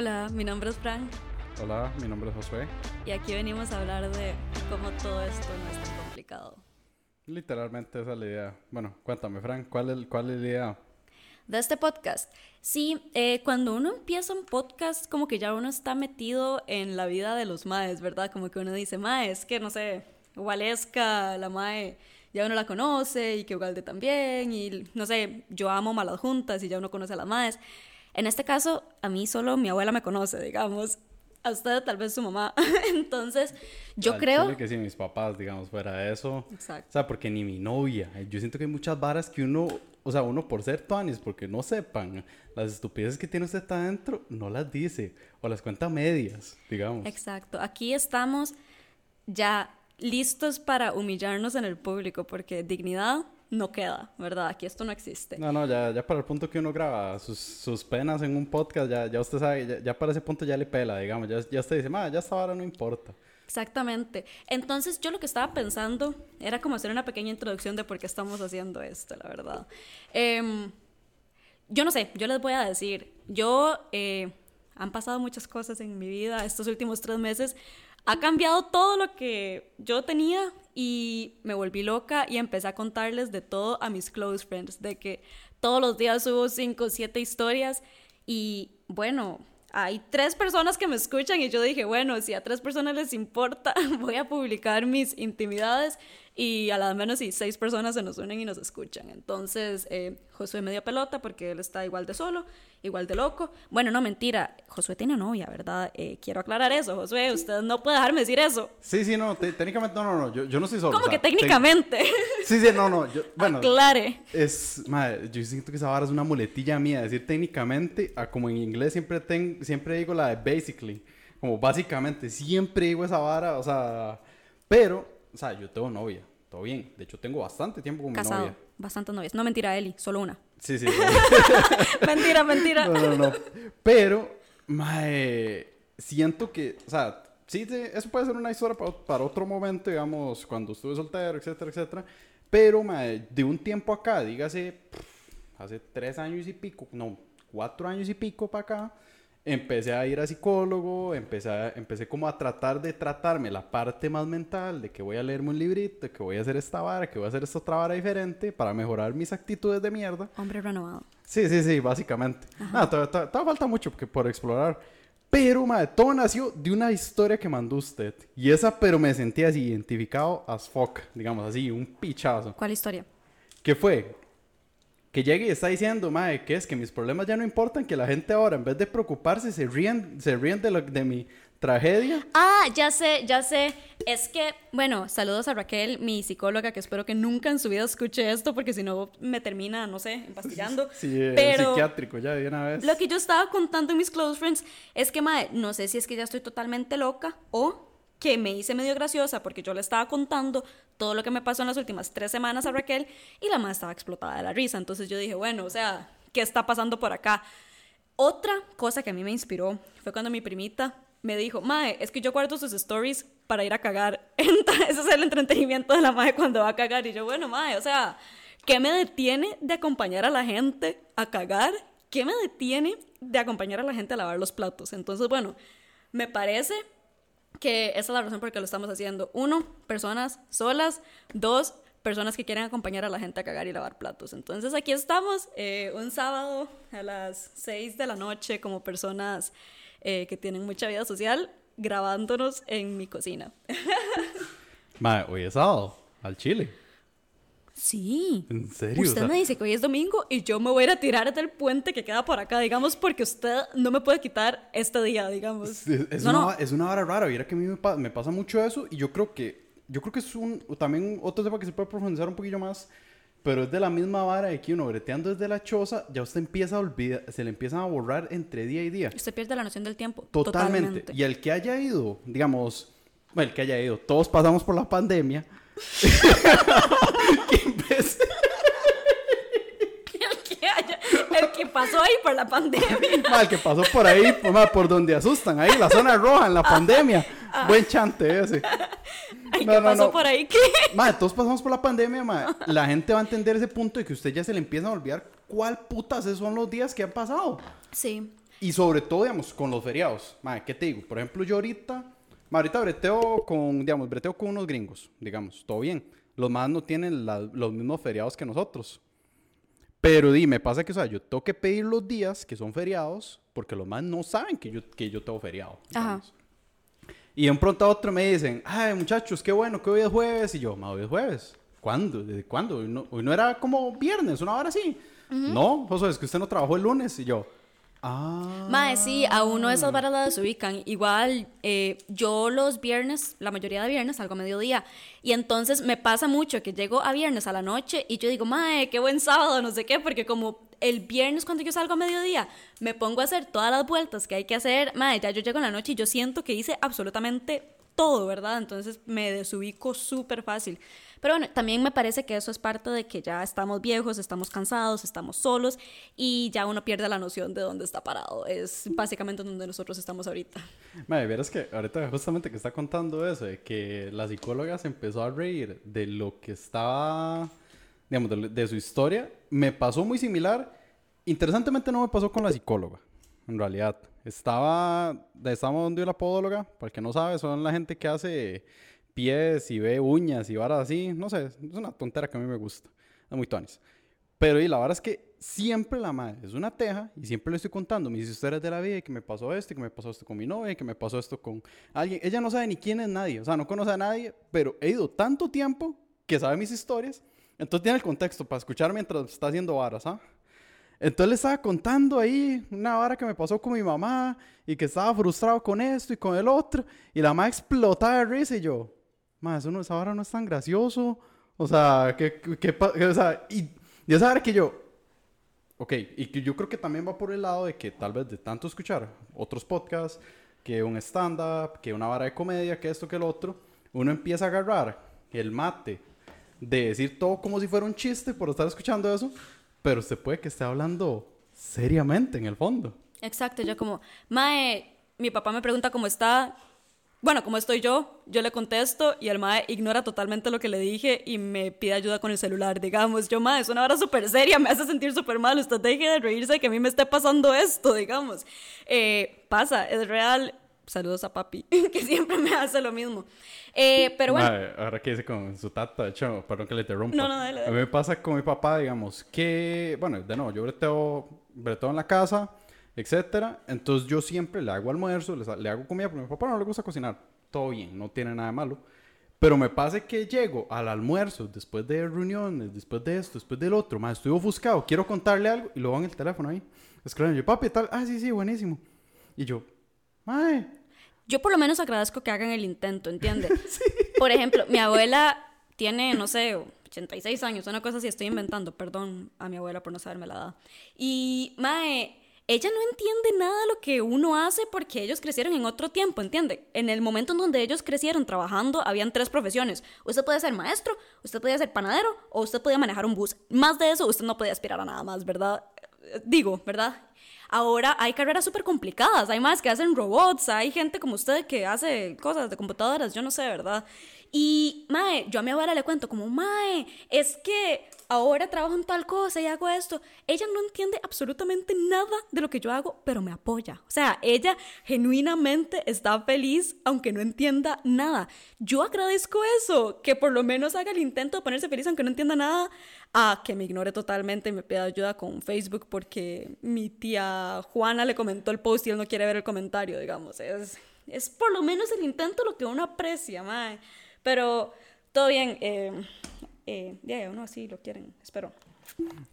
Hola, mi nombre es Fran Hola, mi nombre es Josué. y aquí venimos a hablar de cómo todo esto no es tan complicado. Literalmente esa es la idea. Bueno, cuéntame, Frank, ¿cuál es, cuál es la idea? De este podcast. Sí, eh, cuando uno empieza un podcast, como que ya uno está metido en la vida de los maes, ¿verdad? Como que uno dice, mae, es que no sé, Waleska, la mae, ya uno la conoce y que Ugalde también, y no sé, yo amo malas juntas y ya uno conoce a las maes. En este caso, a mí solo mi abuela me conoce, digamos. A usted tal vez su mamá. Entonces, yo Al creo... que sí, mis papás, digamos, fuera de eso. Exacto. O sea, porque ni mi novia. Yo siento que hay muchas varas que uno, o sea, uno por ser tuanis, porque no sepan las estupideces que tiene usted adentro, no las dice. O las cuenta medias, digamos. Exacto. Aquí estamos ya listos para humillarnos en el público porque dignidad no queda, ¿verdad? Aquí esto no existe. No, no, ya, ya para el punto que uno graba sus, sus penas en un podcast, ya, ya usted sabe, ya, ya para ese punto ya le pela, digamos. Ya, ya usted dice, ma, ya esta vara no importa. Exactamente. Entonces yo lo que estaba pensando era como hacer una pequeña introducción de por qué estamos haciendo esto, la verdad. Em, yo no sé, yo les voy a decir, yo, eh, han pasado muchas cosas en mi vida estos últimos tres meses, ha cambiado todo lo que yo tenía y me volví loca y empecé a contarles de todo a mis close friends, de que todos los días subo cinco o siete historias y bueno, hay tres personas que me escuchan y yo dije, bueno, si a tres personas les importa, voy a publicar mis intimidades y a las menos si seis personas se nos unen y nos escuchan. Entonces, eh, Josué me dio pelota porque él está igual de solo, igual de loco. Bueno, no, mentira, Josué tiene novia, ¿verdad? Eh, quiero aclarar eso, Josué, usted no puede dejarme decir eso. Sí, sí, no, te- técnicamente, no, no, no, yo, yo no soy solo. ¿Cómo o sea, que te- técnicamente? Sí, sí, no, no, yo, bueno, Aclare. es, madre, yo siento que esa vara es una muletilla mía, decir técnicamente, a como en inglés siempre, ten, siempre digo la de basically, como básicamente, siempre digo esa vara, o sea, pero, o sea, yo tengo novia, todo bien, de hecho tengo bastante tiempo con mi Casado, novia. bastantes novias. No, mentira, Eli, solo una. Sí, sí, mentira, mentira. no, no, no, pero, mae, siento que, o sea, sí, eso puede ser una historia para, para otro momento, digamos, cuando estuve soltero, etcétera, etcétera, pero, mae, de un tiempo acá, dígase, hace tres años y pico, no, cuatro años y pico para acá, empecé a ir a psicólogo, empecé, a- empecé como a tratar de tratarme la parte más mental, de que voy a leerme un librito, que voy a hacer esta vara, que voy a hacer esta otra vara diferente para mejorar mis actitudes de mierda. Hombre renovado. Sí, sí, sí, básicamente. Nada, todavía, todavía- todavía falta mucho que, por explorar. Pero, madre, todo nació de una historia que mandó usted. Y esa, pero me sentí así, identificado as fuck, digamos así, un pichazo. ¿Cuál historia? ¿Qué fue? Que llegue y está diciendo, madre, que es que mis problemas ya no importan, que la gente ahora, en vez de preocuparse, se ríen, se ríen de, lo- de mi tragedia. Ah, ya sé, ya sé. Es que, bueno, saludos a Raquel, mi psicóloga, que espero que nunca en su vida escuche esto, porque si no me termina, no sé, empastillando. Sí, Pero psiquiátrico ya de una vez. lo que yo estaba contando en mis close friends es que, madre, no sé si es que ya estoy totalmente loca o que me hice medio graciosa porque yo le estaba contando todo lo que me pasó en las últimas tres semanas a Raquel y la madre estaba explotada de la risa. Entonces yo dije, bueno, o sea, ¿qué está pasando por acá? Otra cosa que a mí me inspiró fue cuando mi primita me dijo, Mae, es que yo guardo sus stories para ir a cagar. Ese es el entretenimiento de la Mae cuando va a cagar. Y yo, bueno, Mae, o sea, ¿qué me detiene de acompañar a la gente a cagar? ¿Qué me detiene de acompañar a la gente a lavar los platos? Entonces, bueno, me parece que esa es la razón por la que lo estamos haciendo. Uno, personas solas. Dos, personas que quieren acompañar a la gente a cagar y lavar platos. Entonces aquí estamos eh, un sábado a las 6 de la noche como personas eh, que tienen mucha vida social grabándonos en mi cocina. Madre, hoy es sábado, al chile. Sí. ¿En serio? O Usted sea, me dice que hoy es domingo y yo me voy a ir a tirar del puente que queda por acá, digamos, porque usted no me puede quitar este día, digamos. Es, es no, una, no. es una vara rara, mira que a mí me, pa- me pasa mucho eso y yo creo que yo creo que es un también otro tema que se puede profundizar un poquillo más, pero es de la misma vara de que uno breteando desde la choza, ya usted empieza a olvidar, se le empiezan a borrar entre día y día. Usted pierde la noción del tiempo. Totalmente. Y el que haya ido, digamos, bueno, el que haya ido, todos pasamos por la pandemia. empecé- el, que haya- el que pasó ahí por la pandemia. Ma, el que pasó por ahí, ma, por donde asustan, ahí, la zona roja en la pandemia. Buen chante ese. El No, que no, pasó no. por ahí, ¿qué? Madre, todos pasamos por la pandemia, madre. La gente va a entender ese punto de que usted ya se le empieza a olvidar cuál putas esos son los días que han pasado. Sí. Y sobre todo, digamos, con los feriados. Mae, ¿qué te digo? Por ejemplo, yo ahorita, ma, ahorita breteo con, digamos, breteo con unos gringos, digamos, todo bien. Los más no tienen la- los mismos feriados que nosotros. Pero di, me pasa que, o sea, yo tengo que pedir los días que son feriados porque los más no saben que yo, que yo tengo feriado. Ajá. Y de un pronto a otro me dicen, ay, muchachos, qué bueno que hoy es jueves. Y yo, ma, hoy es jueves. ¿Cuándo? ¿Desde cuándo? Hoy no, hoy no era como viernes, una hora así. No, José, es que usted no trabajó el lunes. Y yo, ah. Mae, sí, a uno de esas varas la desubican. Igual, eh, yo los viernes, la mayoría de viernes, salgo a mediodía. Y entonces me pasa mucho que llego a viernes a la noche y yo digo, mae, qué buen sábado, no sé qué, porque como el viernes cuando yo salgo a mediodía, me pongo a hacer todas las vueltas que hay que hacer, mae, ya yo llego en la noche y yo siento que hice absolutamente todo, ¿verdad? Entonces me desubico súper fácil. Pero bueno, también me parece que eso es parte de que ya estamos viejos, estamos cansados, estamos solos y ya uno pierde la noción de dónde está parado. Es básicamente donde nosotros estamos ahorita. Madre, verás que ahorita justamente que está contando eso, de que la psicóloga se empezó a reír de lo que estaba, digamos, de, de su historia, me pasó muy similar. Interesantemente no me pasó con la psicóloga, en realidad. Estaba, estábamos donde la podóloga, para el que no sabe, son la gente que hace pies y ve uñas y varas así. No sé, es una tontera que a mí me gusta. Es muy tonis. Pero y la verdad es que siempre la madre es una teja y siempre le estoy contando mis historias de la vida y que me pasó esto, y que me pasó esto con mi novia, y que me pasó esto con alguien. Ella no sabe ni quién es nadie, o sea, no conoce a nadie, pero he ido tanto tiempo que sabe mis historias, entonces tiene el contexto para escuchar mientras está haciendo varas, ¿ah? Entonces le estaba contando ahí una vara que me pasó con mi mamá y que estaba frustrado con esto y con el otro y la mamá explotaba de risa y yo, ma, eso no, esa vara no es tan gracioso, o sea, que pa- que, o sea, y, y esa vara que yo, ok, y que yo creo que también va por el lado de que tal vez de tanto escuchar otros podcasts, que un stand-up, que una vara de comedia, que esto, que el otro, uno empieza a agarrar el mate de decir todo como si fuera un chiste por estar escuchando eso, pero usted puede que esté hablando seriamente en el fondo. Exacto, yo como, Mae, mi papá me pregunta cómo está. Bueno, cómo estoy yo, yo le contesto y el Mae ignora totalmente lo que le dije y me pide ayuda con el celular. Digamos, yo, Mae, es una hora súper seria, me hace sentir súper mal. Usted deje de reírse de que a mí me esté pasando esto, digamos. Eh, pasa, es real. Saludos a papi, que siempre me hace lo mismo. Eh, pero bueno, Mae, ahora que dice con su tata, de hecho, perdón que le interrumpa. No, no, dale, A dale. mí me pasa con mi papá, digamos, que, bueno, de nuevo, yo breteo, breteo en la casa, etcétera. Entonces yo siempre le hago almuerzo, le, le hago comida, porque a mi papá no le gusta cocinar. Todo bien, no tiene nada de malo. Pero me pasa que llego al almuerzo, después de reuniones, después de esto, después del otro, más estoy ofuscado, quiero contarle algo, y lo van en el teléfono ahí. Escriben, yo, papi, tal, ah, sí, sí, buenísimo. Y yo, mae, Yo por lo menos agradezco que hagan el intento, ¿entiendes? Por ejemplo, mi abuela tiene, no sé, 86 años, una cosa así, estoy inventando, perdón a mi abuela por no saberme la edad. Y, mae, ella no entiende nada de lo que uno hace porque ellos crecieron en otro tiempo, ¿entiende? En el momento en donde ellos crecieron trabajando, habían tres profesiones. Usted podía ser maestro, usted podía ser panadero o usted podía manejar un bus. Más de eso, usted no podía aspirar a nada más, ¿verdad? Eh, Digo, ¿verdad? Ahora hay carreras súper complicadas, hay más que hacen robots, hay gente como usted que hace cosas de computadoras, yo no sé, ¿verdad? Y, Mae, yo a mi abuela le cuento como, Mae, es que ahora trabajo en tal cosa y hago esto. Ella no entiende absolutamente nada de lo que yo hago, pero me apoya. O sea, ella genuinamente está feliz aunque no entienda nada. Yo agradezco eso, que por lo menos haga el intento de ponerse feliz aunque no entienda nada, a que me ignore totalmente y me pida ayuda con Facebook porque mi tía Juana le comentó el post y él no quiere ver el comentario, digamos. Es, es por lo menos el intento lo que uno aprecia, mae. Pero todo bien, eh, eh, ya, uno así lo quieren, espero.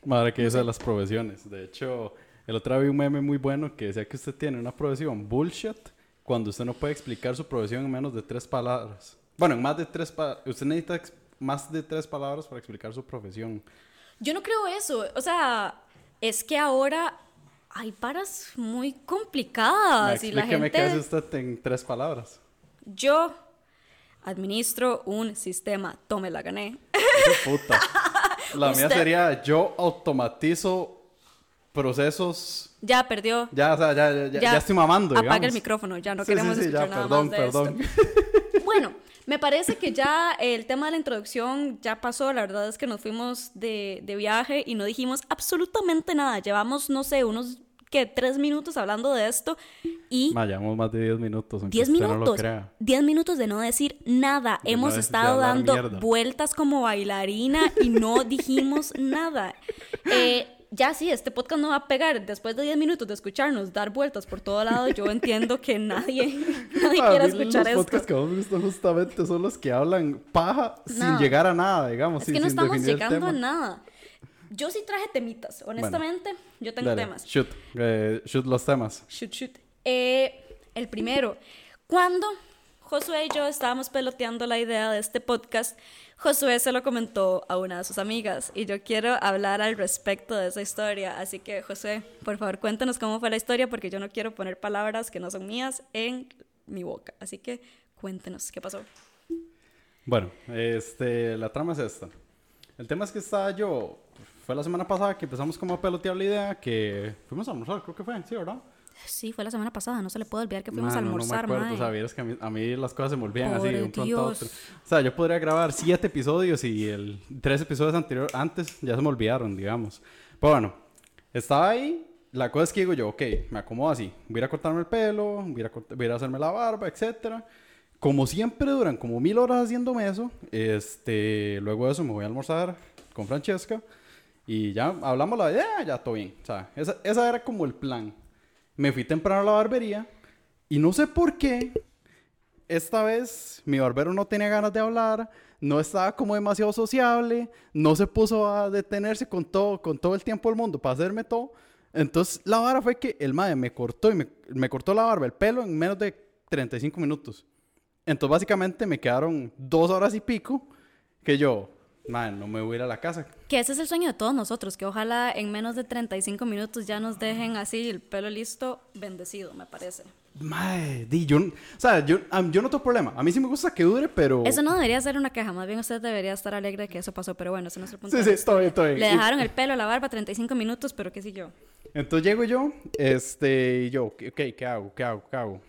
Madre que esa de las profesiones. De hecho, el otro día vi un meme muy bueno que decía que usted tiene una profesión bullshit cuando usted no puede explicar su profesión en menos de tres palabras. Bueno, en más de tres palabras. Usted necesita más de tres palabras para explicar su profesión. Yo no creo eso, o sea, es que ahora hay paras muy complicadas y la gente... qué hace usted en tres palabras. Yo administro un sistema, tome la gané. Qué puta. La mía Usted- sería yo automatizo procesos. Ya perdió. Ya, o sea, ya, ya, ya, ya estoy mamando. Apaga el micrófono, ya no Sí, queremos sí, escuchar nada perdón, más de perdón. esto. Bueno, me parece que ya el tema de la introducción ya pasó. La verdad es que nos fuimos de, de viaje y no dijimos absolutamente nada. Llevamos, no sé, unos que tres minutos hablando de esto y Ma, llevamos más de 10 minutos. aunque 10 usted no lo minutos, crea. 10 minutos de no decir nada. De Hemos no estado dando mierda. vueltas como bailarina y no dijimos nada. Eh, ya sí, este podcast no va a pegar. Después de 10 minutos de escucharnos dar vueltas por todo lado, yo entiendo que nadie, nadie A quiera mí escuchar los esto. podcasts que me gustan justamente son los que hablan paja sin No. llegar a nada, digamos. Es sin- que no sin estamos llegando a nada. Yo sí traje temitas, honestamente. yo tengo Dale, temas. Shoot, eh, shoot los temas. Shoot, shoot. Eh, el primero, cuando Josué y yo estábamos peloteando la idea de este podcast, Josué se lo comentó a una de sus amigas y yo quiero hablar al respecto de esa historia. Así que, Josué, por favor, cuéntanos cómo fue la historia porque yo no quiero poner palabras que no son mías en mi boca. Así que cuéntenos qué pasó. Bueno, este, la trama es esta. El tema es que estaba yo, fue la semana pasada que empezamos como a pelotear la idea que fuimos a almorzar, creo que fue, sí, ¿verdad? Sí, fue la semana pasada, no se le puede olvidar que fuimos a almorzar, no me acuerdo, o sea, vieras que a mí, a mí las cosas se me olvidan así de un pronto a otro. O sea, yo podría grabar siete episodios y el tres episodios anteriores, antes ya se me olvidaron, digamos. Pero bueno, estaba ahí, la cosa es que digo yo, ok, me acomodo así, voy a ir a cortarme el pelo, voy a, voy a ir a hacerme la barba, etcétera. Como siempre duran como mil horas haciéndome eso, este, luego de eso me voy a almorzar con Francesca y ya hablamos la idea, ya todo bien. Sea, esa, esa era como el plan. Me fui temprano a la barbería y no sé por qué, esta vez mi barbero no tenía ganas de hablar, no estaba como demasiado sociable, no se puso a detenerse con todo, con todo el tiempo del mundo para hacerme todo. Entonces la vara fue que el madre me cortó y me, me cortó la barba, el pelo en menos de 35 minutos. Entonces básicamente me quedaron dos horas y pico que yo, madre, no me voy a ir a la casa. Que ese es el sueño de todos nosotros, que ojalá en menos de 35 minutos ya nos dejen así el pelo listo, bendecido, me parece. Madre, di, yo, o sea, yo, yo no tengo problema. A mí sí me gusta que dure, pero... Eso no debería ser una queja, más bien usted debería estar alegre de que eso pasó, pero bueno, ese no es el punto. Sí, sí, está bien. Le dejaron el pelo, la barba, 35 minutos, pero qué sé yo. Entonces llego yo, este, y yo, ok, ¿qué hago? ¿Qué hago? ¿Qué hago?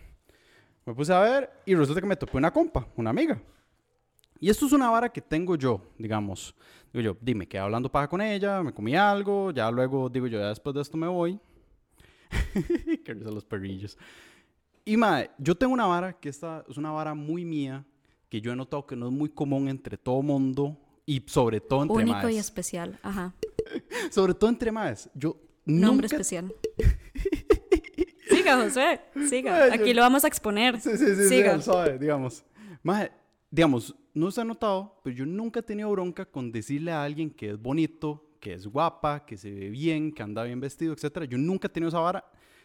Me puse a ver y resulta que me topé una compa, una amiga. Y esto es una vara que tengo yo, digamos. Digo yo, dime, quedé hablando paja con ella, me comí algo, ya luego digo yo, ya después de esto me voy. que risa los perrillos. Y madre, yo tengo una vara que esta es una vara muy mía, que yo he notado que no es muy común entre todo mundo y sobre todo entre Único maes. y especial, ajá. Sobre todo entre más. Yo Nombre nunca especial. Siga, Josué, siga. Aquí lo vamos a exponer. Sí, sí, sí, sí, Siga. suave, digamos. Maje, digamos, no se ha notado, pero yo nunca he tenido bronca con decirle a alguien que es bonito, que es guapa, que se ve bien, que anda bien vestido, etcétera. Yo nunca he tenido esa vara,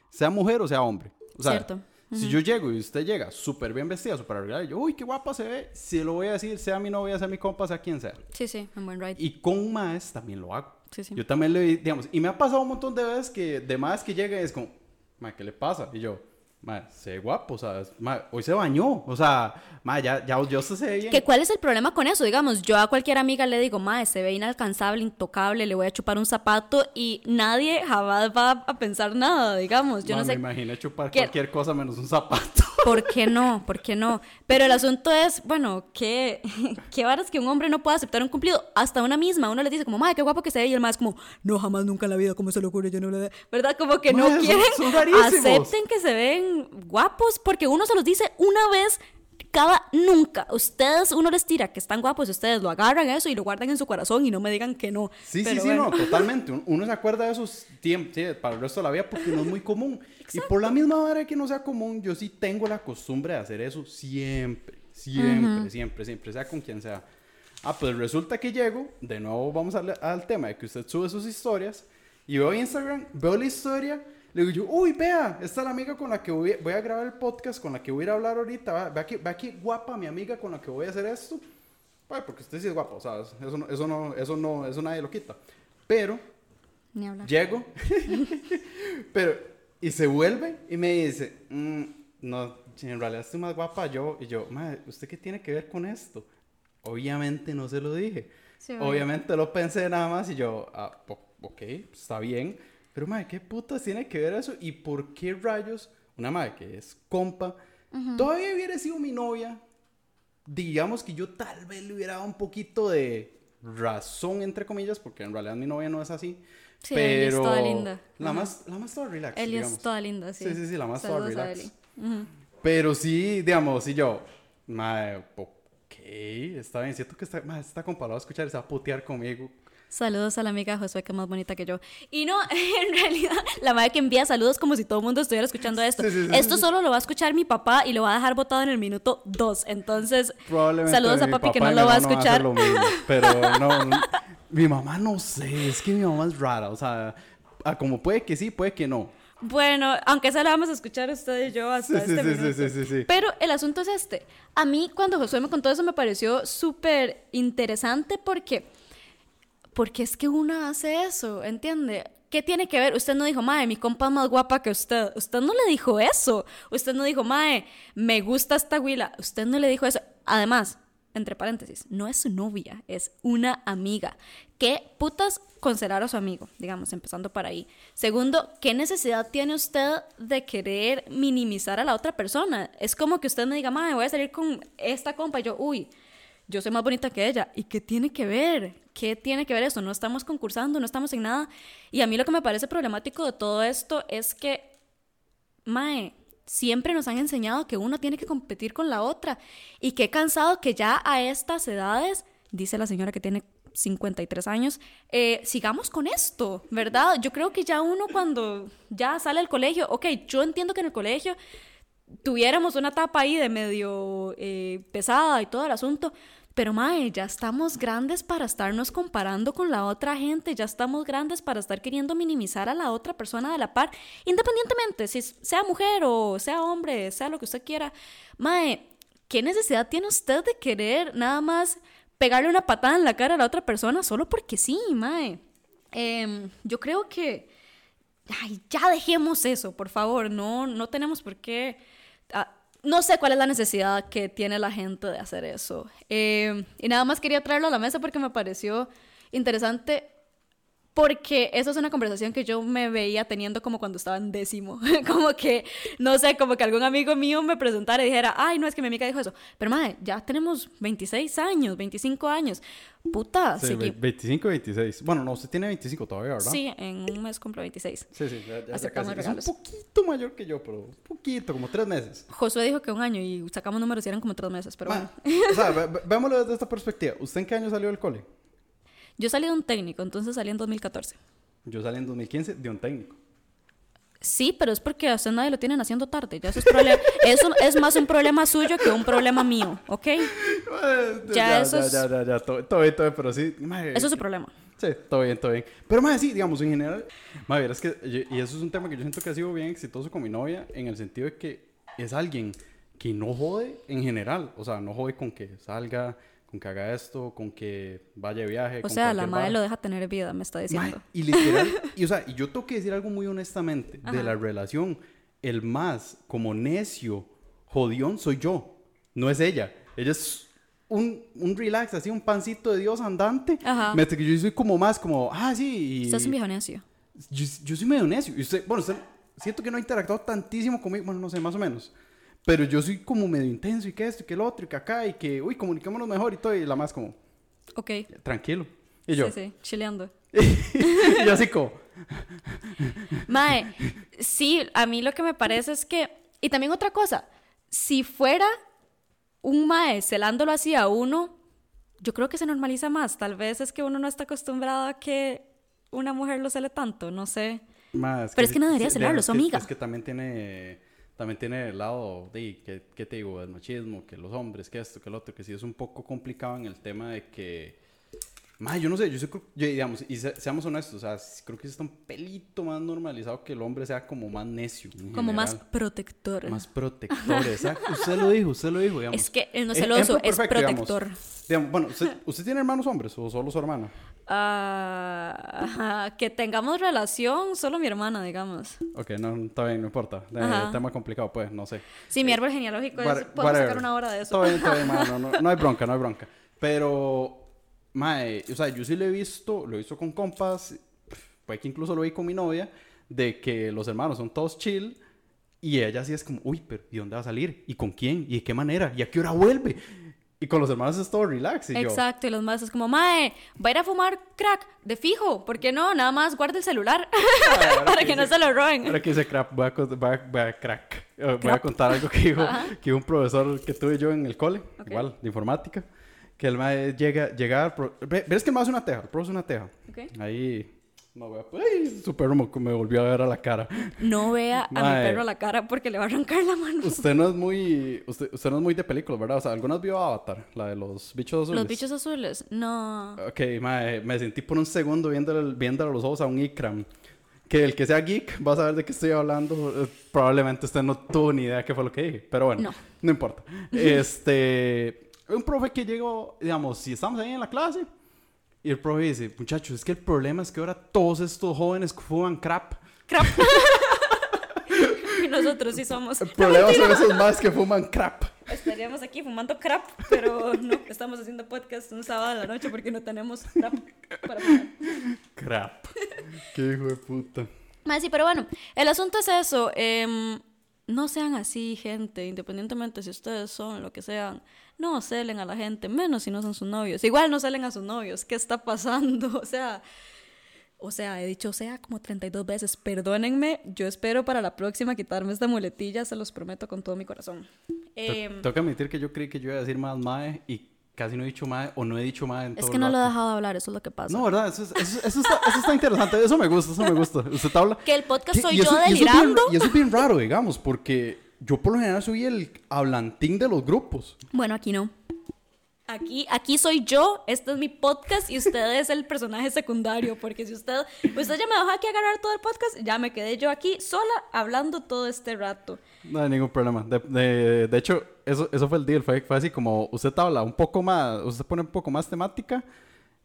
sea mujer o sea hombre. O sea, Cierto. si yo llego y usted llega súper bien vestida, súper arreglada, yo, uy, qué guapa se ve, se lo voy a decir, sea mi novia, sea mi compa, sea quien sea. Sí, sí, un buen ride. Y con más también lo hago. Sí, sí. Yo también le, digamos, y me ha pasado un montón de veces que de más que llega y es como, ma, ¿qué le pasa? Y yo, ma, se ve guapo, o sea, es- ma, hoy se bañó, o sea, ma, ya, ya, yo se ve bien. ¿Que ¿Cuál es el problema con eso? Digamos, yo a cualquier amiga le digo, mae, se ve inalcanzable, intocable, le voy a chupar un zapato y nadie jamás va a pensar nada, digamos. Yo no me sé imaginé chupar qué- cualquier cosa menos un zapato. por qué no, por qué no. Pero el asunto es, bueno, ¿qué, qué varas que un hombre no puede aceptar un cumplido? Hasta una misma, uno le dice como, mae, qué guapo que se ve, y el es como, no, jamás, nunca en la vida, ¿cómo se le ocurre? Yo no le... ¿Verdad? Como que no son- quieren, son acepten que se ven guapos, porque uno se los dice una vez cada nunca. Ustedes, uno les tira que están guapos, ustedes lo agarran eso y lo guardan en su corazón y no me digan que no. Sí, Pero sí, sí, bueno. no, totalmente. Un- Uno se acuerda de esos tiempos sí, para el resto de la vida porque no es muy común. Y por la misma manera que no sea común, yo sí tengo la costumbre de hacer eso siempre, siempre, siempre, siempre, sea con quien sea. Ah, pues resulta que llego, de nuevo vamos al, al tema de que usted sube sus historias y veo Instagram, veo la historia, le digo yo, uy, vea, esta es la amiga con la que voy, voy a grabar el podcast, con la que voy a ir a hablar ahorita, vea que, vea que guapa mi amiga con la que voy a hacer esto. Porque usted sí es guapo, o sea, eso no, eso no, eso no, eso nadie lo quita. Pero Ni llego, pero, y se vuelve y me dice, "Mm, no, en realidad estoy más guapa yo. Y yo, madre, ¿usted qué tiene que ver con esto? Obviamente no se lo dije. Sí. Obviamente lo pensé nada más y yo, ah, ok, está bien. Pero, madre, ¿qué putas tiene que ver eso? ¿Y por qué rayos una madre que es compa todavía hubiera sido mi novia? Digamos que yo tal vez le hubiera dado un poquito de, razón, entre comillas, porque en realidad mi novia no es así. Sí, Eli es pero toda linda. La más, la más toda relax. Eli digamos. es toda linda, sí. Sí, sí, sí, la más toda Saludos a relax. Pero sí, digamos, si yo, mae, ok, está bien, siento que está, mae, está comparado a escuchar y se va a putear conmigo. Saludos a la amiga Josué, que es más bonita que yo. Y no, en realidad, la madre que envía saludos como si todo el mundo estuviera escuchando esto. Sí, sí, sí, esto solo lo va a escuchar mi papá y lo va a dejar botado en el minuto 2. Entonces, saludos a papi que no lo va a escuchar. mismo, pero no, no, mi mamá no sé, es que mi mamá es rara, o sea, ah, como puede que sí, puede que no. Bueno, aunque se la vamos a escuchar usted y yo hasta sí, este sí, minuto. sí, sí, sí, sí. Pero el asunto es este. A mí, cuando Josué me contó eso, me pareció súper interesante porque... Porque es que una hace eso, ¿entiende? ¿Qué tiene que ver? Usted no dijo, mae, mi compa es más guapa que usted. Usted no le dijo eso. Usted no dijo, mae, me gusta esta huila. Usted no le dijo eso. Además, entre paréntesis, no es su novia, es una amiga. ¿Qué putas considerar a su amigo? Digamos, empezando por ahí. Segundo, ¿qué necesidad tiene usted de querer minimizar a la otra persona? Es como que usted me diga, mae, voy a salir con esta compa. Y yo, uy, yo soy más bonita que ella. ¿Y qué tiene que ver? ¿Qué tiene que ver eso? No estamos concursando, no estamos en nada. Y a mí lo que me parece problemático de todo esto es que, mae, siempre nos han enseñado que uno tiene que competir con la otra. Y qué cansado que ya a estas edades, dice la señora que tiene 53 años, eh, sigamos con esto, ¿verdad? Yo creo que ya uno cuando ya sale del colegio, ok, yo entiendo que en el colegio tuviéramos una etapa ahí de medio eh, pesada y todo el asunto. Pero, mae, ya estamos grandes para estarnos comparando con la otra gente, ya estamos grandes para estar queriendo minimizar a la otra persona de la par, independientemente si sea mujer o sea hombre, sea lo que usted quiera. Mae, ¿qué necesidad tiene usted de querer nada más pegarle una patada en la cara a la otra persona solo porque sí, mae? Em, yo creo que ay, ya dejemos eso, por favor, no, no tenemos por qué... ah, no sé cuál es la necesidad que tiene la gente de hacer eso. Eh, y nada más quería traerlo a la mesa porque me pareció interesante, porque eso es una conversación que yo me veía teniendo como cuando estaba en décimo. como que, no sé, como que algún amigo mío me presentara y dijera, ay, no, es que mi amiga dijo eso. Pero, madre, ya tenemos 26 años, 25 años. Puta, Sí, seguí- ve- 25 y 26. Bueno, no, usted tiene 25 todavía, ¿verdad? Sí, en un mes cumplo 26. Sí, sí, ya, ya- Aceptamos casi. Es un poquito mayor que yo, pero un poquito, como tres meses. Josué dijo que un año y sacamos números y eran como tres meses, pero bueno. o sea, ve- veámoslo desde esta perspectiva. ¿Usted en qué año salió del cole? Yo salí de un técnico, entonces salí en 2014. Yo salí en 2015 de un técnico. Sí, pero es porque a usted nadie lo tienen haciendo tarde. Ya eso es, problema, eso es más un problema suyo que un problema mío, ¿ok? Eh, Ya, eso ya, es- ya, ya, ya, todo, todo bien, todo bien, pero sí. Eso es su problema. Sí, todo bien, todo bien. Pero más sí, digamos, en general, bien, es que, y eso es un tema que yo siento que ha sido bien exitoso con mi novia, en el sentido de que es alguien que no jode en general. O sea, no jode con que salga, con que haga esto, con que vaya de viaje. O con sea, la madre vara. lo deja tener vida, me está Mae, diciendo. y literal, y o sea, y yo tengo que decir algo muy honestamente de Ajá. la relación. El más como necio, jodión, soy yo. No es ella. Ella es un, un relax, así un pancito de Dios andante. Ajá. Mientras que yo soy como más como, ah, sí. y- Usted es un viejo necio. yo, yo soy medio necio. Y usted, bueno, usted siento que no ha interactuado tantísimo conmigo. Bueno, no sé, más o menos. Pero yo soy como medio intenso y que esto y que el otro y que acá y que, uy, comuniquémonos mejor y todo. Y la más como, Ok. tranquilo. Y yo, Sí, sí, chileando. y yo así como, Mae, sí, a mí lo que me parece es que. Y también otra cosa, si fuera un mae celándolo así a uno, yo creo que se normaliza más. Tal vez es que uno no está acostumbrado a que una mujer lo cele tanto, no sé. Más, Pero es que no debería celarlo, es su que- amiga. Es que también tiene, también tiene el lado de, que, que te digo, del machismo, que los hombres, que esto, que el otro, que sí es un poco complicado en el tema de que, más, yo no sé, yo, sé, yo, digamos, y se- seamos honestos, o sea, creo que está un pelito más normalizado que el hombre sea como más necio. Como más protector. Más protector, exacto. Usted lo dijo, usted lo dijo, digamos. Es que él no es Eh, celoso, es perfecto, digamos. protector. Digamos, bueno, ¿usted, ¿usted tiene hermanos hombres o solo su hermana? Ajá, que tengamos relación, solo mi hermana, digamos. Ok, no, está bien, no importa. Eh, tema complicado, pues, no sé. Sí, mi árbol genealógico es. What- Podemos sacar una hora de eso. Todo bien, todo bien, no, no, no hay bronca, no hay bronca. Pero, mae, o sea, yo sí lo he visto, lo he visto con compas, puede que incluso lo vi con mi novia, de que los hermanos son todos chill y ella sí es como, uy, pero ¿y dónde va a salir? ¿Y con quién? ¿Y de qué manera? ¿Y a qué hora vuelve? Y con los hermanos es todo relax. Y yo, Exacto, y los más es como, mae, va a ir a fumar crack de fijo, ¿por qué no? Nada más guarda el celular ahora para que que no se lo roben. Ahora que dice crap, voy a, voy a- voy a crack. Eh, Voy a contar algo que dijo que un profesor que tuve yo en el cole, Ok. igual, de informática, que el mae llega, llega ¿Ves que el mae es una teja? El pro es una teja. Ok. Ahí, no voy a... ¡Ay! Su perro me, me volvió a ver a la cara. No vea a mi perro a la cara porque le va a arrancar la mano. Usted no es muy... Usted, usted no es muy de películas, ¿verdad? O sea, ¿algunas vio Avatar? La de los bichos azules. Los bichos azules, no. Ok, mae, me sentí por un segundo viéndole, viéndole los ojos a un Ikram. Que el que sea geek va a saber de qué estoy hablando. Eh, Probablemente usted no tuvo ni idea qué fue lo que dije. Pero bueno, No. no, importa. Este, un profe que llegó, digamos, si estamos ahí en la clase, y el profe dice, muchachos, es que el problema es que ahora todos estos jóvenes fuman crap. Crap. y nosotros sí somos. El problema son esos más que fuman crap. Estaríamos aquí fumando crap, pero no, estamos haciendo podcast un sábado a la noche porque no tenemos crap para fumar. Crap. qué hijo de puta. Mae, sí, pero bueno, el asunto es eso. em, no sean así, gente, independientemente si ustedes son lo que sean. No celen a la gente, menos si no son sus novios. Igual no celen a sus novios. ¿Qué está pasando? O sea, o sea, he dicho o sea como 32 veces. Perdónenme, yo espero para la próxima quitarme esta muletilla, se los prometo con todo mi corazón. Tengo que admitir que yo creí que yo iba a decir más mae y casi no he dicho mae o no he dicho mae en es todo que el no lo he dejado hablar, eso es lo que pasa. No, ¿verdad? Eso, es- eso, eso está, eso está interesante. Eso me gusta, eso me gusta. Usted habla... Que el podcast soy yo eso- y eso es bien- delirando. Y eso es bien raro, digamos, porque yo por lo general soy el hablantín de los grupos. Bueno, aquí no. Aquí, aquí soy yo, este es mi podcast y usted es el personaje secundario, porque si usted, usted ya me dejó aquí agarrar todo el podcast, ya me quedé yo aquí sola hablando todo este rato. No hay ningún problema. De, de- de hecho, eso, eso fue el deal. Fue, fue así como usted habla un poco más, usted pone un poco más temática.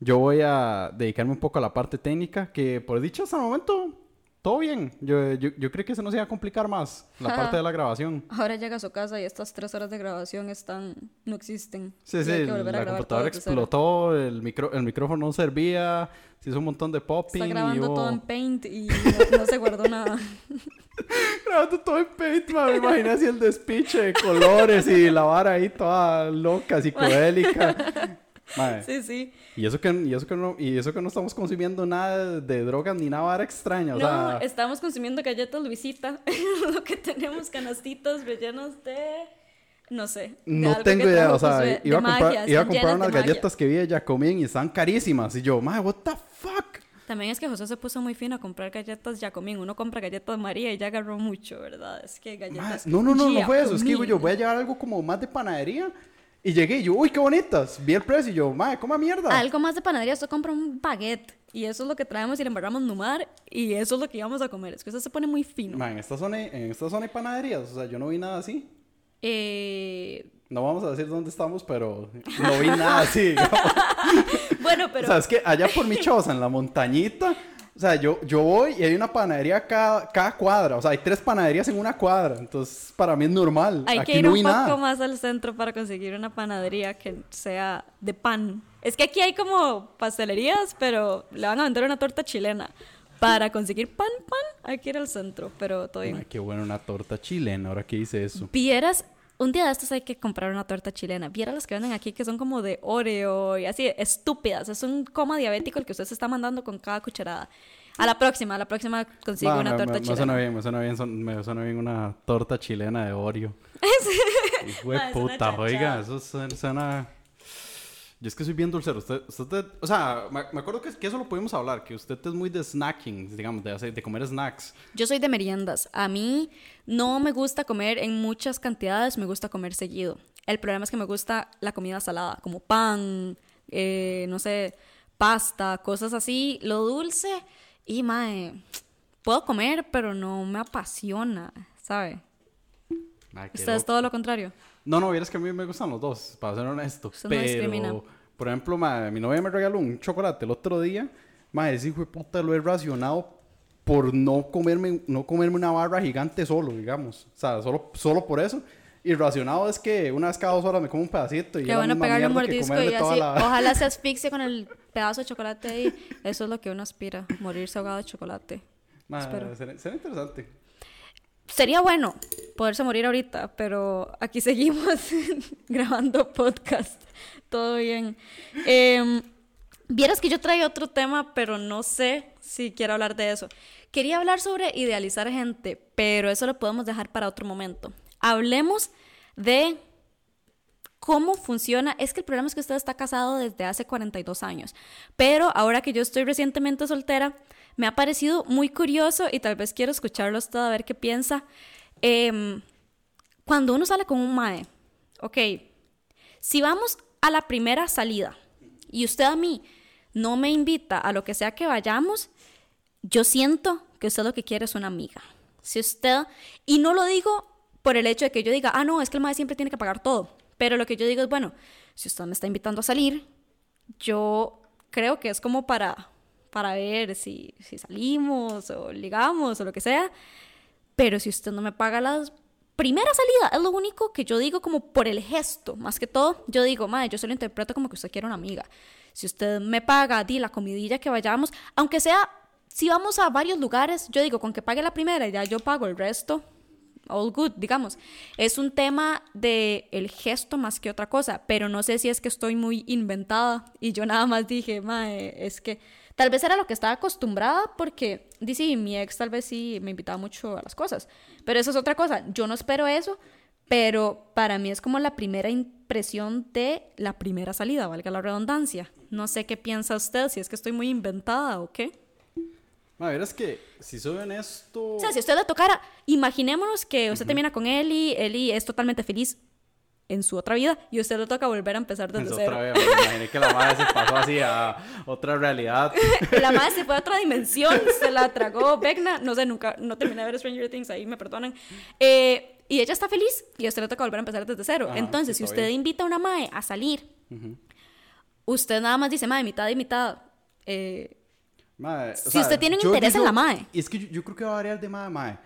Yo voy a dedicarme un poco a la parte técnica, que por dicho hasta el momento, todo bien. Yo, yo, yo creo que se nos iba a complicar más la parte de la grabación. Ahora llega a su casa y estas tres horas de grabación están, no existen. Sí, Y sí, la computadora explotó, el, micro, el micrófono no servía, se hizo un montón de popping. Está y grabando hubo- todo en Paint y no, no se guardó nada. Grabando todo en Paint, me imaginé así el despiche de colores y la vara ahí toda loca, psicodélica. Mae, Sí, sí. Y eso que, y eso que no, y eso que no estamos consumiendo nada de drogas ni nada extraña, o No, sea, estamos consumiendo galletas Luisita, lo que tenemos canastitas rellenas de... No sé. no tengo idea, o sea, iba a comprar, iba a comprar unas magia. galletas que vi de Jacomín y están carísimas y yo, mae, what the fuck? También es que José se puso muy fino a comprar galletas Jacomín. Uno compra galletas María y ya agarró mucho, ¿verdad? Es que galletas. no, no, no, no fue eso, es que digo yo, voy a llevar algo como más de panadería y llegué y yo, uy, qué bonitas, vi el precio y yo, mae, coma mierda. Algo más de panadería, usted compra un baguette. Y eso es lo que traemos y le embarramos numar. Y eso es lo que íbamos a comer. Es que usted se pone muy fino. Ma, en esta zona, en esta zona hay panaderías, o sea, yo no vi nada así. Eh, No vamos a decir dónde estamos, pero no vi nada así. bueno, pero. O sea, es que allá por mi choza, en la montañita, o sea, yo, yo voy y hay una panadería cada, cada cuadra. O sea, hay tres panaderías en una cuadra. Entonces, para mí es normal. Hay Aquí que ir no un poco nada. más al centro para conseguir una panadería que sea de pan. Es que aquí hay como pastelerías, pero le van a vender una torta chilena. Para conseguir pan, pan, hay que ir al centro, pero todo bien. Ay, qué buena una torta chilena, ahora que dice eso. Vieras, un día de estos hay que comprar una torta chilena. Vieras las que venden aquí que son como de Oreo y así, estúpidas. Es un coma diabético el que usted se está mandando con cada cucharada. A la próxima, a la próxima consigo una me, torta me- me suena chilena. bien, me suena bien, son- me suena bien una torta chilena de Oreo. Hijo de puta, oiga, eso suena... Yo es que soy bien dulcero. Usted, usted, o sea, me, me acuerdo que, que eso lo pudimos hablar, que usted es muy de snacking, digamos, de, hacer- de comer snacks. Yo soy de meriendas. A mí no me gusta comer en muchas cantidades, me gusta comer seguido. El problema es que me gusta la comida salada, como pan, eh, no sé, pasta, cosas así. Lo dulce, y mae, puedo comer, pero no me apasiona, ¿sabe? Ay, Usted es todo lo contrario. No, no, vieras que a mí me gustan los dos, para ser honesto. Usted no discrimina. pero, por ejemplo, ma, mi novia me regaló un chocolate el otro día. Ma, ese hijo de puta lo he racionado por no comerme, no comerme una barra gigante solo, digamos. O sea, solo, solo por eso. Y racionado es que una vez cada dos horas me como un pedacito y Qué bueno pegarle un mordisco y así, la- ojalá se asfixie con el pedazo de chocolate ahí. Eso es lo que uno aspira, morirse ahogado de chocolate. Ma, será, será interesante. Sería bueno poderse morir ahorita, pero aquí seguimos grabando podcast. Todo bien. Em, vieras que yo traigo otro tema, pero no sé si quiero hablar de eso. Quería hablar sobre idealizar gente, pero eso lo podemos dejar para otro momento. Hablemos de cómo funciona. Es que el problema es que usted está casado desde hace 42 años, pero ahora que yo estoy recientemente soltera, me ha parecido muy curioso y tal vez quiero escucharlo todo a ver qué piensa. Em, cuando uno sale con un mae, ok, si vamos a la primera salida y usted a mí no me invita a lo que sea que vayamos, yo siento que usted lo que quiere es una amiga. Si usted, y no lo digo por el hecho de que yo diga, ah, no, es que el mae siempre tiene que pagar todo. Pero lo que yo digo es, bueno, si usted me está invitando a salir, yo creo que es como para, para ver si, si salimos o ligamos o lo que sea. Pero si usted no me paga la primera salida, es lo único que yo digo como por el gesto, más que todo, yo digo, madre, yo se lo interpreto como que usted quiere una amiga. Si usted me paga, di la comidilla que vayamos, aunque sea, si vamos a varios lugares, yo digo, con que pague la primera y ya yo pago el resto, all good, digamos. Es un tema de el gesto más que otra cosa, pero no sé si es que estoy muy inventada y yo nada más dije, mae, es que tal vez era lo que estaba acostumbrada porque, dice, mi ex tal vez sí me invitaba mucho a las cosas, pero eso es otra cosa, yo no espero eso, pero para mí es como la primera impresión de la primera salida, valga la redundancia. No sé qué piensa usted, si es que estoy muy inventada o qué. A ver, es que, si soy honesto... O sea, si usted le tocara, imaginémonos que usted termina con Eli, Eli es totalmente feliz en su otra vida y usted le toca volver a empezar desde cero. Otra vez, me imaginé que la madre se pasó así a otra realidad. la madre se fue a otra dimensión, se la tragó Vecna, no sé, nunca, no terminé de ver Stranger Things, ahí me perdonan. Eh, y ella está feliz y a usted le toca volver a empezar desde cero. Entonces, si usted invita a una madre a salir, usted nada más dice, madre, mitad y mitad. Eh, si usted tiene un interés en la MAE. Y es que yo, creo que va a variar de MAE a MAE.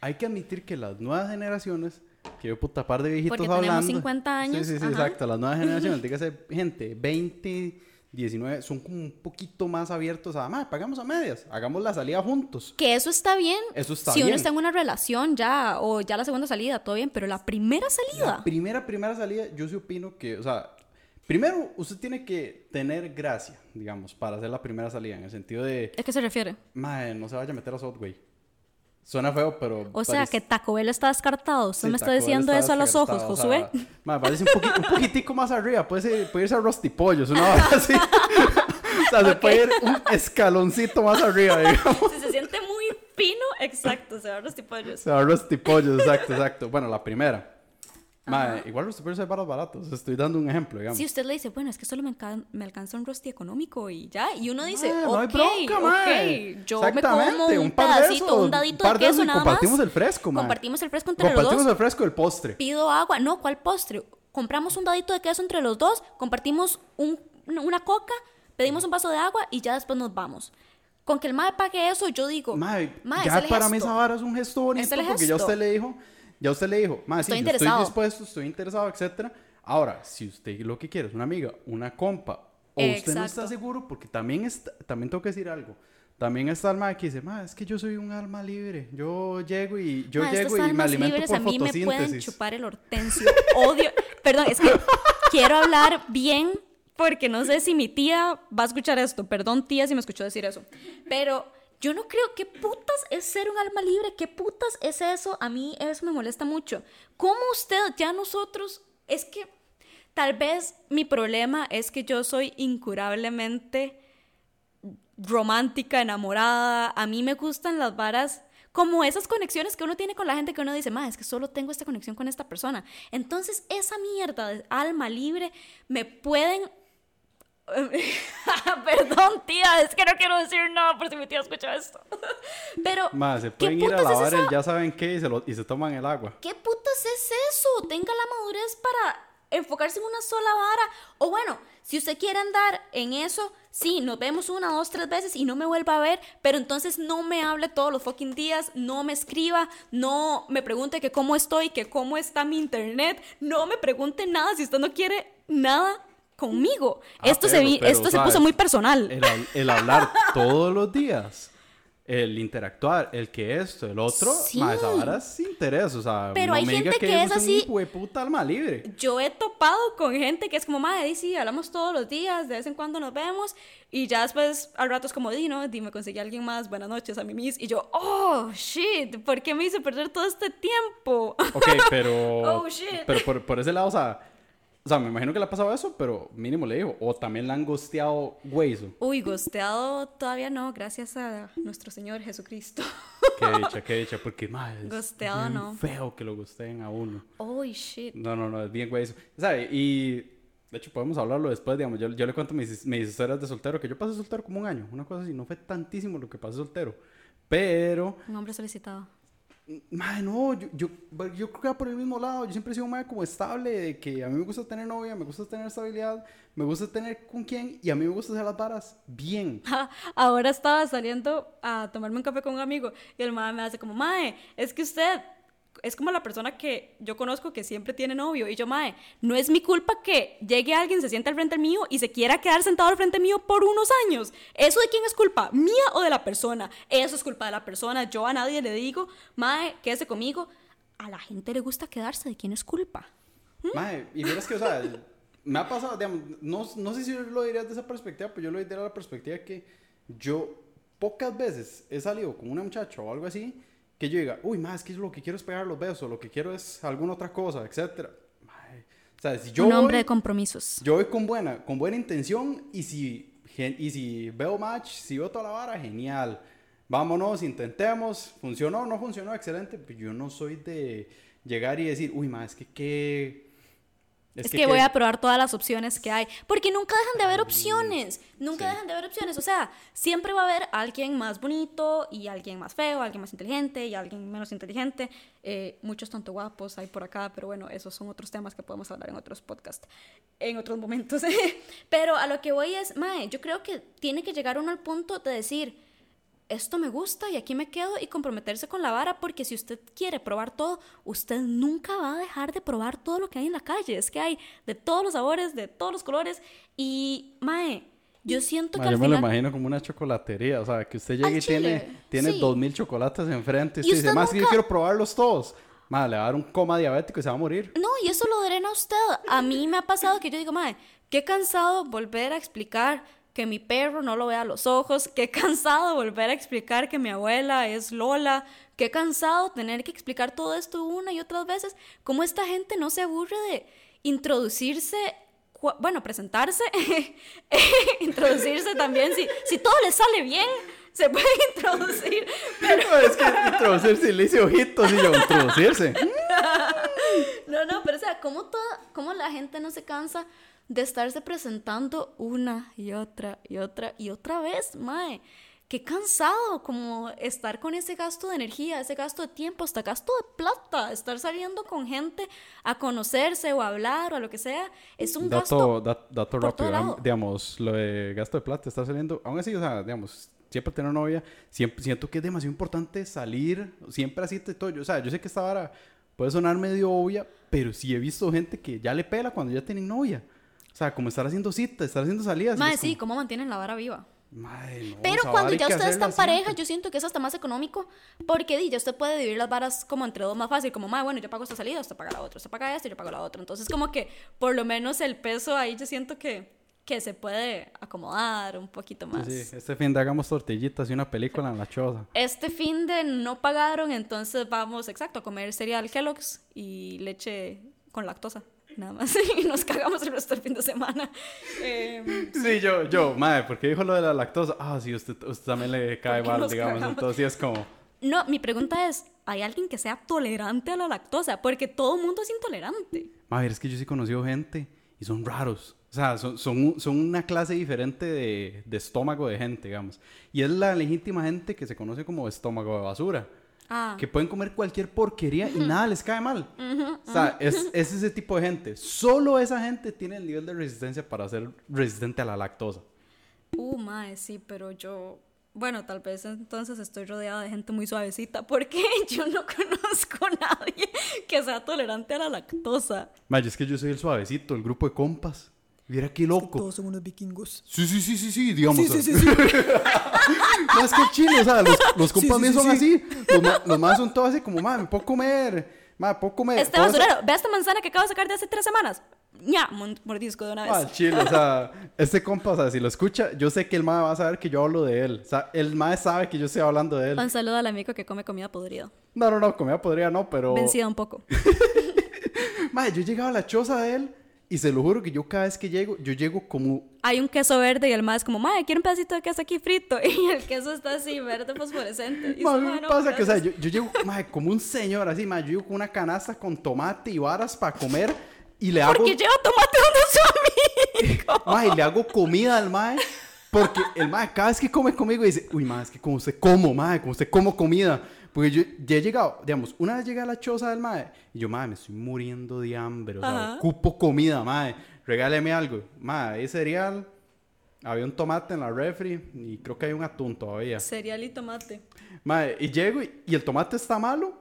Hay que admitir que las nuevas generaciones, que puta par de viejitos Porque hablando. tenemos 50 años. Sí, sí, sí, exacto. Las nuevas generaciones, dígase, gente, 20, 19, son como un poquito más abiertos a, MAE, pagamos a medias, hagamos la salida juntos. Que eso está bien. Eso está si bien. uno está en una relación ya, o ya la segunda salida, todo bien, pero la primera salida. La primera, primera salida, yo sí opino que, o sea, Primero, usted tiene que tener gracia, digamos, para hacer la primera salida, en el sentido de... ¿A qué se refiere? Madre, no se vaya a meter a Subway. Suena feo, pero... O sea, que Taco Bell está descartado. ¿Usted me está diciendo eso a los ojos, Josué? madre, parece un, un, poquitico más arriba. Puede, puede irse a Rusty Pollos, una hora así. o sea, se puede ir un escaloncito más arriba, digamos. Si se siente muy fino, exacto, se va a Rusty Pollos. Se va a Rusty Pollos, exacto, exacto. Bueno, la primera. Madre, igual los super hay baratos. Estoy dando un ejemplo, digamos. Si usted le dice, bueno, es que solo me, me alcanza un rosti económico y ya. Y uno dice, ok, no hay bronca, ok, yo me como un, un pedacito, un dadito de queso nada compartimos más. el fresco, madre. Compartimos el fresco entre compartimos los dos. el fresco del postre. Pido agua. No, ¿cuál postre? Compramos un dadito de queso entre los dos, compartimos un, una coca, pedimos un vaso de agua y ya después nos vamos. Con que el mae pague eso, yo digo, mae, ya para mí esa vara es un gesto bonito porque ya usted le dijo ya usted le dijo, más, sí, estoy, estoy dispuesto, estoy interesado, etcétera. Ahora, si usted lo que quiere es una amiga, una compa, o usted no está seguro, porque también, está, también tengo que decir algo. También está el mae que dice, ma, es que yo soy un alma libre. Yo llego y yo llego y me alimento libres por a mí me pueden chupar el hortensio. Odio. Perdón, es que quiero hablar bien porque no sé si mi tía va a escuchar esto. Perdón, tía, si me escuchó decir eso. Pero yo no creo, ¿qué putas es ser un alma libre? ¿Qué putas es eso? A mí eso me molesta mucho. ¿Cómo usted, ya nosotros, es que tal vez mi problema es que yo soy incurablemente romántica, enamorada. A mí me gustan las varas como esas conexiones que uno tiene con la gente que uno dice, ma, es que solo tengo esta conexión con esta persona. Entonces, esa mierda de alma libre me pueden Perdón, tía, es que no quiero decir nada por si mi tía escucha esto. Pero. Más, se pueden ir a lavar el ya saben qué y se, lo, y se toman el agua. ¿Qué putas es eso? Tenga la madurez para enfocarse en una sola vara. O bueno, si usted quiere andar en eso, sí, nos vemos una, dos, tres veces y no me vuelva a ver, pero entonces no me hable todos los fucking días, no me escriba, no me pregunte que cómo estoy, que cómo está mi internet, no me pregunte nada si usted no quiere nada conmigo. Ah, esto se, esto se puso muy personal. El, hablar todos los días el interactuar, el que esto, el otro, Sí. ma, esa vara es interés, o sea, Pero no hay me gente que eso es así- puta alma libre. Yo he topado con gente que es como, madre, sí, hablamos todos los días, de vez en cuando nos vemos, y ya después al rato es como, di, ¿no? Di, me conseguí a alguien más, buenas noches, a mí mis, y yo, oh, shit, ¿por qué me hice perder todo este tiempo? Ok, pero. Oh, shit. Pero por, por ese lado, o sea. O sea, me imagino que le ha pasado eso, pero mínimo le digo. O también le han gosteado güeyzo. Uy, gosteado todavía no, gracias a nuestro Señor Jesucristo. Qué dicha, qué dicha. Porque, es Gosteado, bien no. feo que lo gosteen a uno. Uy, shit. No, no, no, es bien güeyzo. ¿Sabe? Y. De hecho, podemos hablarlo después, digamos. Yo, yo le cuento mis, mis historias de soltero, que yo pasé soltero como un año. Una cosa así. No fue tantísimo lo que pasé soltero. Pero. Un hombre solicitado. Madre, no, yo, yo, yo creo que va por el mismo lado. Yo siempre he sido un madre como estable, de que a mí me gusta tener novia, me gusta tener estabilidad, me gusta tener con quién y a mí me gusta hacer las varas bien. Ahora estaba saliendo a tomarme un café con un amigo y el mae me hace como, mae, es que usted es como la persona que yo conozco que siempre tiene novio. Y yo, mae, no es mi culpa que llegue alguien, se sienta al frente mío y se quiera quedar sentado al frente mío por unos años. ¿Eso de quién es culpa? ¿Mía o de la persona? Eso es culpa de la persona. Yo a nadie le digo, mae, quédese conmigo. A la gente le gusta quedarse. ¿De quién es culpa? Madre, y miras que, o sea, me ha pasado, digamos, no, no sé si lo diría de esa perspectiva, pero yo lo diría de la perspectiva que yo pocas veces he salido con una muchacha o algo así, que yo diga, uy, más es que lo que quiero es pegar los besos, lo que quiero es alguna otra cosa. Madre, o sea, si yo un hombre voy- de compromisos. Yo voy con buena, con buena intención y si, y si veo match, si veo toda la vara, genial. Vámonos, intentemos. Funcionó, no funcionó, excelente. Pero yo no soy de llegar y decir, uy, ma, es que qué. Es, que, voy a probar todas las opciones que hay. Porque nunca dejan de haber opciones. Nunca Sí. dejan de haber opciones. O sea, siempre va a haber alguien más bonito y alguien más feo, alguien más inteligente y alguien menos inteligente. Eh, muchos tanto guapos hay por acá, pero bueno, esos son otros temas que podemos hablar en otros podcasts, en otros momentos. pero a lo que voy es, Mae, yo creo que tiene que llegar uno al punto de decir, esto me gusta y aquí me quedo y comprometerse con la vara porque si usted quiere probar todo, usted nunca va a dejar de probar todo lo que hay en la calle. Es que hay de todos los sabores, de todos los colores y, mae, yo siento Ma, que yo al me lo imagino como una chocolatería. O sea, que usted llegue Al y tiene, chile, tiene dos mil chocolates enfrente. Y Y usted dice, usted más yo quiero probarlos todos. Ma, le va a dar un coma diabético y se va a morir. No, y eso lo drena a usted. A mí me ha pasado que yo digo, madre, qué cansado volver a explicar que mi perro no lo vea a los ojos, qué cansado volver a explicar que mi abuela es Lola, qué cansado tener que explicar todo esto una y otras veces. ¿Cómo esta gente no se aburre de introducirse, bueno, presentarse, introducirse también, si, si todo le sale bien, se puede introducir, No, es que introducirse le hice ojitos y yo, introducirse. No, no, pero o sea, ¿cómo, toda, cómo la gente no se cansa de estarse presentando una y otra y otra y otra vez, mae? Qué cansado como estar con ese gasto de energía, ese gasto de tiempo, hasta gasto de plata, estar saliendo con gente a conocerse o a hablar o a lo que sea, es un gasto Dato, dat- dato por rápido, digamos, digamos, lo de gasto de plata está saliendo, aún así, o sea, digamos, siempre tener novia, siempre, siento que es demasiado importante salir, siempre así te todo, yo, o sea, yo sé que esta vara puede sonar medio obvia, pero sí he visto gente que ya le pela cuando ya tienen novia, sea, como estar haciendo citas, estar haciendo salidas. es sí, como, ¿cómo mantienen la vara viva? "Mae, no, Pero cuando ya ustedes están pareja, siempre". yo siento que es hasta más económico, porque di, ya usted puede dividir las varas como entre dos más fácil, como, "Ma, bueno, yo pago esta salida, usted paga la otra, usted paga esta yo pago la otra. Entonces, como que por lo menos el peso ahí yo siento que, que se puede acomodar un poquito más. Sí, sí, este fin de hagamos tortillitas y una película en la choza. Este fin de no pagaron, entonces vamos, exacto, a comer cereal Kellogg's y leche con lactosa. Nada más. Y nos cagamos el resto del fin de semana. Em, Sí, yo, yo, madre, ¿por qué dijo lo de la lactosa? Ah, sí, usted, usted también le cae mal, digamos, cagamos? entonces sí es como... No, mi pregunta es, ¿hay alguien que sea tolerante a la lactosa? Porque todo el mundo es intolerante. Madre, es que yo sí he conocido gente y son raros. O sea, son, son, son una clase diferente de, de estómago de gente, digamos. Y es la legítima gente que se conoce como estómago de basura. Ah, Que pueden comer cualquier porquería y nada les cae mal. O sea, es, es ese tipo de gente. Solo esa gente tiene el nivel de resistencia para ser resistente a la lactosa. uh, mae, sí, pero yo... Bueno, tal vez entonces estoy rodeada de gente muy suavecita porque yo no conozco a nadie que sea tolerante a la lactosa. Madre, es que yo soy el suavecito, el grupo de compas. Mira qué loco. Todos son unos vikingos. Sí, sí, sí, sí, sí, digamos. Sí, sí, sí, sí. No, es que el chile, o sea, los, los compas sí, míos sí, son sí. así. Los, ma- los más son todos así como, ma, me puedo comer. Ma, puedo comer. Este basurero, ve esta manzana que acabo de sacar de hace tres semanas. mon- mordisco de una vez. Ah, chile, o sea, este compa, o sea, si lo escucha, yo sé que el mae va a saber que yo hablo de él. O sea, el mae sabe que yo estoy hablando de él. Un saludo al amigo que come comida podrida. No, no, no, comida podría no, pero. Vencida un poco. Mae, yo llegaba a la choza de él y se lo juro que yo cada vez que llego, yo llego como. Hay un queso verde y el más como, madre, quiero un pedacito de queso aquí frito. Y el queso está así, verde fosforescente. Y Mae, dice, me "Mae, no, pasa que, o sea, gracias". yo, yo llego, mae, como un señor así, mae, yo llego con una canasta con tomate y varas para comer y le hago. Porque lleva tomate donde su amigo. Mae, le hago comida al mae. Porque el mae, cada vez que come conmigo, dice, uy, mae, es que como usted como, mae, como usted como comida. Porque yo ya he llegado, digamos, una vez llegué a la choza del mae, y yo, mae, me estoy muriendo de hambre, o sea, Ajá. ocupo comida, mae, regáleme algo. Mae, hay cereal, había un tomate en la refri, y creo que hay un atún todavía. Cereal y tomate. Mae, y llego, y, y el tomate está malo.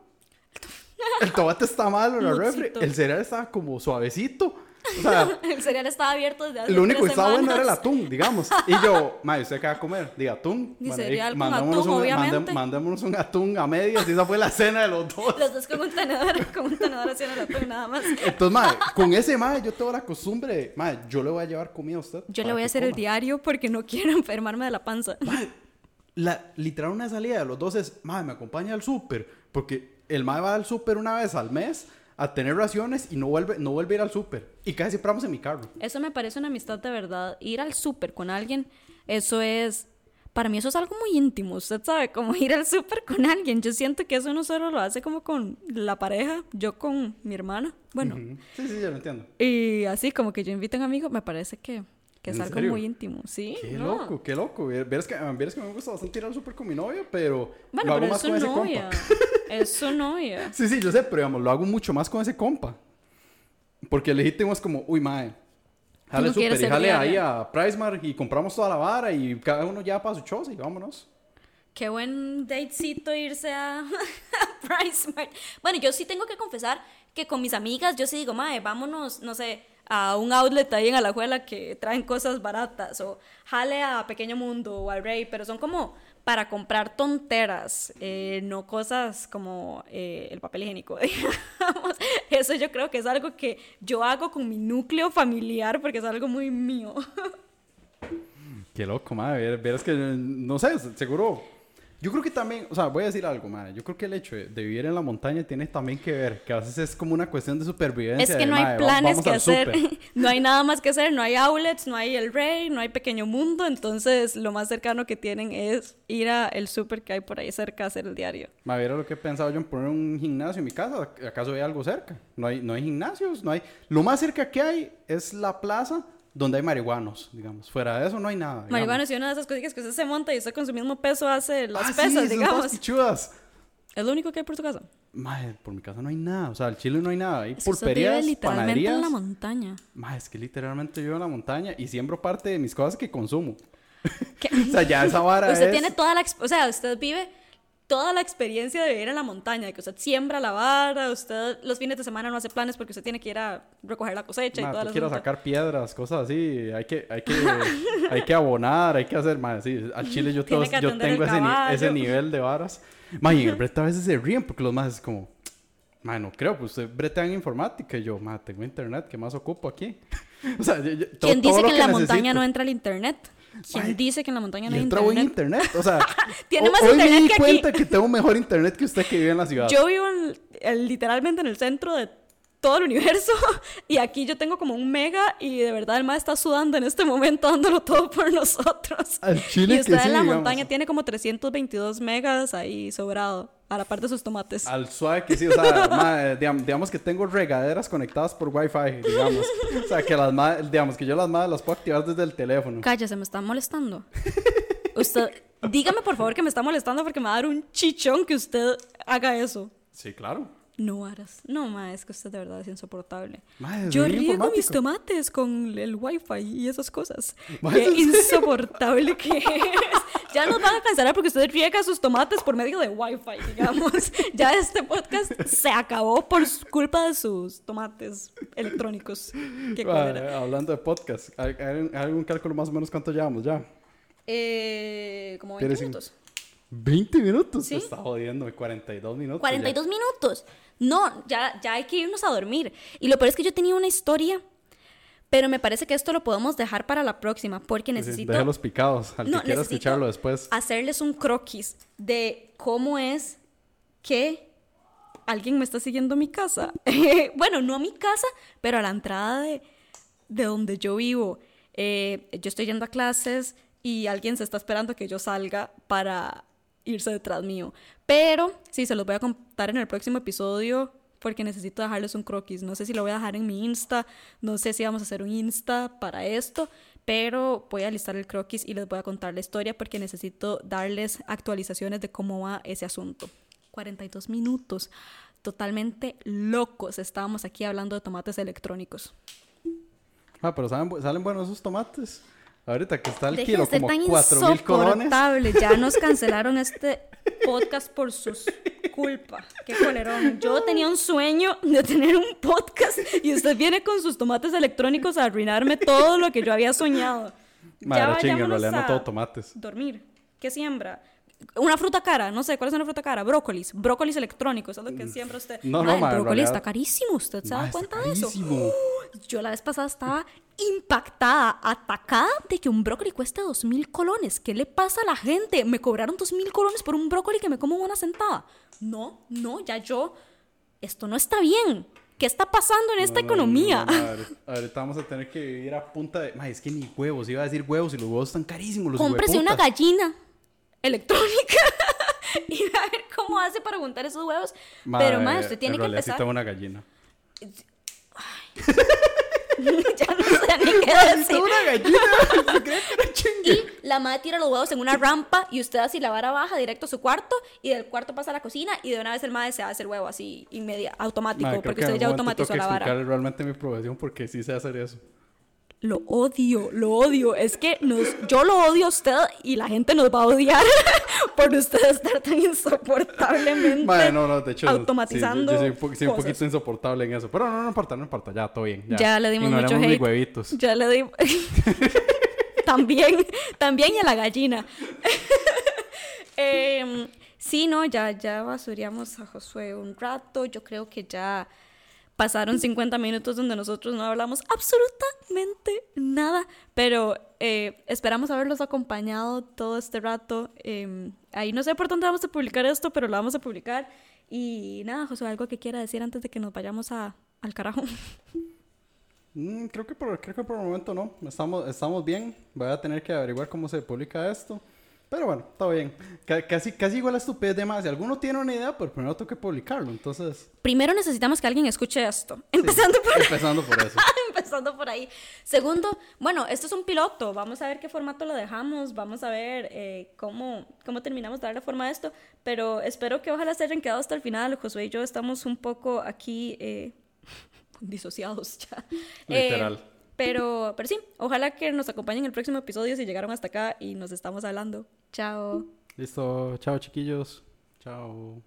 El tomate está malo en la refri, el cereal estaba como suavecito. O sea, El cereal estaba abierto desde hace lo único que estaba bueno era el atún, digamos. Y yo, madre, ¿usted qué va a comer? Diga, atún. Ni cereal con atún, un, obviamente. mandé- mandémonos un atún a medias y esa fue la cena de los dos. Los dos con un tenedor, con un tenedor haciendo el atún nada más. Entonces, madre, con ese madre yo tengo la costumbre madre, yo le voy a llevar comida a usted. Yo le voy a hacer el coma. diario porque no quiero enfermarme de la panza. Madre, la, literal una salida de los dos es, madre, me acompaña al súper. Porque el madre va al súper una vez al mes a tener raciones y no vuelve, no vuelve a ir al súper. Y casi siempre vamos en mi carro. Eso me parece una amistad de verdad. Ir al súper con alguien, eso es... Para mí eso es algo muy íntimo, usted sabe, como ir al súper con alguien. Yo siento que eso no solo lo hace como con la pareja, yo con mi hermana. Bueno, Ujú. Sí, sí, ya lo entiendo. y así como que yo invito a un amigo, me parece que, que es ¿En algo serio? muy íntimo, ¿sí? Qué no. loco, qué loco. Vieras que, vieras que me gusta bastante ir al súper con mi novia, pero Bueno, lo hago pero más es con ese novia. compa. Es su novia. Sí, sí, yo sé, pero digamos, lo hago mucho más con ese compa. Porque el legítimo es como, uy, mae. Jale no y jale ahí a Pricemark y compramos toda la vara y cada uno ya para su choza y vámonos. Qué buen datecito irse a, a PriceMart. Bueno, yo sí tengo que confesar que con mis amigas yo sí digo, mae, vámonos, no sé, a un outlet ahí en Alajuela que traen cosas baratas o jale a Pequeño Mundo o al Rey, pero son como para comprar tonteras, eh, no cosas como eh, el papel higiénico, digamos. Eso yo creo que es algo que yo hago con mi núcleo familiar porque es algo muy mío. Qué loco, madre. Verás que, no sé, seguro. Yo creo que también, o sea, voy a decir algo, madre. Yo creo que el hecho de, de vivir en la montaña tiene también que ver, que a veces es como una cuestión de supervivencia. Es que de, no hay "Mae, va- planes que hacer, súper". no hay nada más que hacer, no hay outlets, no hay el rey, no hay pequeño mundo, entonces lo más cercano que tienen es ir a el súper que hay por ahí cerca a hacer el diario. Ma, viera lo que he pensado yo en poner un gimnasio en mi casa. ¿Acaso hay algo cerca? No hay, no hay gimnasios, no hay... Lo más cerca que hay es la plaza donde hay marihuanos, digamos. Fuera de eso no hay nada. digamos. Marihuana es una de esas cositas que usted se monta y usted con su mismo peso hace las Ah, sí, pesas, son todas digamos. pichudas. Es lo único que hay por su casa. Madre, por mi casa no hay nada. O sea, el chile no hay nada. Hay Es pulperías, literalmente panaderías. en la montaña. Madre, es que literalmente vivo en la montaña y siembro parte de mis cosas que consumo. O sea, ya esa vara Usted es... tiene toda la, o sea, usted vive toda la experiencia de vivir en la montaña, de que usted siembra la vara, usted los fines de semana no hace planes porque usted tiene que ir a recoger la cosecha y Ma, toda tú la quieres sacar piedras, cosas así, hay que, hay que, hay que abonar, hay que hacer, más sí, al chile yo, todo- que yo tengo ese, ni- ese nivel de varas. Ma, y en el brete a veces se ríen porque los más es como, ma, no creo, pues usted bretea en informática y yo, ma, tengo internet, ¿qué más ocupo aquí? o sea, yo- yo- ¿Quién todo dice lo que en la necesito. montaña no entra el internet? ¿Quién Ay, dice que en la montaña no hay entra buen internet? internet, o sea, Tiene más hoy internet me di que aquí. cuenta que tengo mejor internet que usted que vive en la ciudad. Yo vivo en- en- literalmente en el centro de todo el universo y aquí yo tengo como un mega y de verdad el más está sudando en este momento dándolo todo por nosotros. Al chile y que usted sí, en la digamos. montaña tiene como 322 megas ahí sobrado a la par de sus tomates. Al suave que sí, o sea, ma, eh, digamos, digamos que tengo regaderas conectadas por Wi-Fi, digamos. O sea, que las ma- digamos que yo las madres las puedo activar desde el teléfono. Cállese, me está molestando. Usted, dígame por favor que me está molestando porque me va a dar un chichón que usted haga eso. Sí, claro. No, Aras. No, ma, es que usted de verdad es insoportable. Ma, es Yo riego mis tomates con el wifi y esas cosas. Ma, Qué ¿es en serio? insoportable que es. Ya nos van a cancelar porque usted riega sus tomates por medio de wifi, digamos. Ya este podcast se acabó por culpa de sus tomates electrónicos. Qué Ma, hablando de podcast, ¿hay, algún cálculo más o menos cuánto llevamos ya? Eh, como 20 Tiene cin- minutos. 20 minutos. Sí. Se está jodiendo, 42 minutos. 42 minutos. No, ya, ya hay que irnos a dormir. Y lo peor es que yo tenía una historia, pero me parece que esto lo podemos dejar para la próxima, porque necesito... Déjalos picados. Al No, que quiera escucharlo después. hacerles un croquis de cómo es que alguien me está siguiendo a mi casa. bueno, no a mi casa, pero a la entrada de, de donde yo vivo. Eh, yo estoy yendo a clases y alguien se está esperando que yo salga para irse detrás mío. Pero sí, se los voy a contar en el próximo episodio porque necesito dejarles un croquis. No sé si lo voy a dejar en mi Insta, no sé si vamos a hacer un Insta para esto, pero voy a listar el croquis y les voy a contar la historia porque necesito darles actualizaciones de cómo va ese asunto. 42 minutos, totalmente locos. Estábamos aquí hablando de tomates electrónicos. Ah, pero ¿saben bu- salen buenos esos tomates. Ahorita que está el Dejen kilo de ser como tan 4 mil colones. Ya nos cancelaron este podcast por sus culpa. Qué colerón. Yo tenía un sueño de tener un podcast y usted viene con sus tomates electrónicos a arruinarme todo lo que yo había soñado. Madre chinga, en realidad no todo tomates. Dormir. ¿Qué siembra? Una fruta cara, no sé, ¿cuál es una fruta cara? Brócolis, brócolis electrónicos, es lo que siembra usted. No, no, Mae, el ma, en brócoli realidad- está carísimo, ¿usted se da cuenta de eso? carísimo. Yo la vez pasada estaba impactada, atacada de que un brócoli cueste dos mil colones. ¿Qué le pasa a la gente? Me cobraron dos mil colones por un brócoli que me como en una sentada. No, no, ya yo. Esto no está bien. ¿Qué está pasando en esta No, no, economía? no, ahorita- vamos a tener que vivir a punta de. Ma, es que ni huevos, iba a decir huevos y los huevos están carísimos. Los Cómprese una gallina electrónica y a ver cómo hace para juntar esos huevos. Pero, eh, usted tiene en que empezar. una gallina. ya no sé ni qué decir. Tengo una gallina. ¿Se cree que era chingue? Y la madre tira los huevos en una rampa y usted así la vara baja directo a su cuarto y del cuarto pasa a la cocina y de una vez el madre se hace el huevo así inmedia, automático porque usted ya automatizó la vara. realmente mi profesión porque sí sé hacer eso. Lo odio, lo odio. Es que nos, yo lo odio a usted y la gente nos va a odiar por usted estar tan insoportablemente Madre, no, no, de hecho. sí, yo- automatizando. yo soy, un soy poquito insoportable en eso. Pero no, no importa, no importa. Ya, todo bien. Ya, Ya le dimos mucho hate. huevitos. Ya le di. también, también y a la gallina. Em, sí, no, ya, ya basuríamos a Josué un rato. Yo creo que ya pasaron 50 minutos donde nosotros no hablamos absolutamente nada. Pero eh, esperamos haberlos acompañado todo este rato. Em, ahí no sé por dónde vamos a publicar esto, pero lo vamos a publicar. Y nada, Josué, algo que quiera decir antes de que nos vayamos a, al carajo. Mm, creo, que por, creo que por el momento no. Estamos, estamos bien. Voy a tener que averiguar cómo se publica esto. Pero bueno, está bien. Ca- casi, casi igual a estupidez de más. Si alguno tiene una idea, pues primero tengo que publicarlo. Entonces, Primero necesitamos que alguien escuche esto. Empezando por empezando por eso. Empezando por ahí. Segundo, bueno, esto es un piloto. Vamos a ver qué formato lo dejamos. Vamos a ver eh, cómo, cómo terminamos de darle forma a esto. Pero espero que ojalá se hayan quedado hasta el final. Josué y yo estamos un poco aquí eh, disociados ya. Eh, Literal. Pero, pero sí, ojalá que nos acompañen en el próximo episodio si llegaron hasta acá y nos estamos hablando. Chao. Listo. Chao, chiquillos. Chao.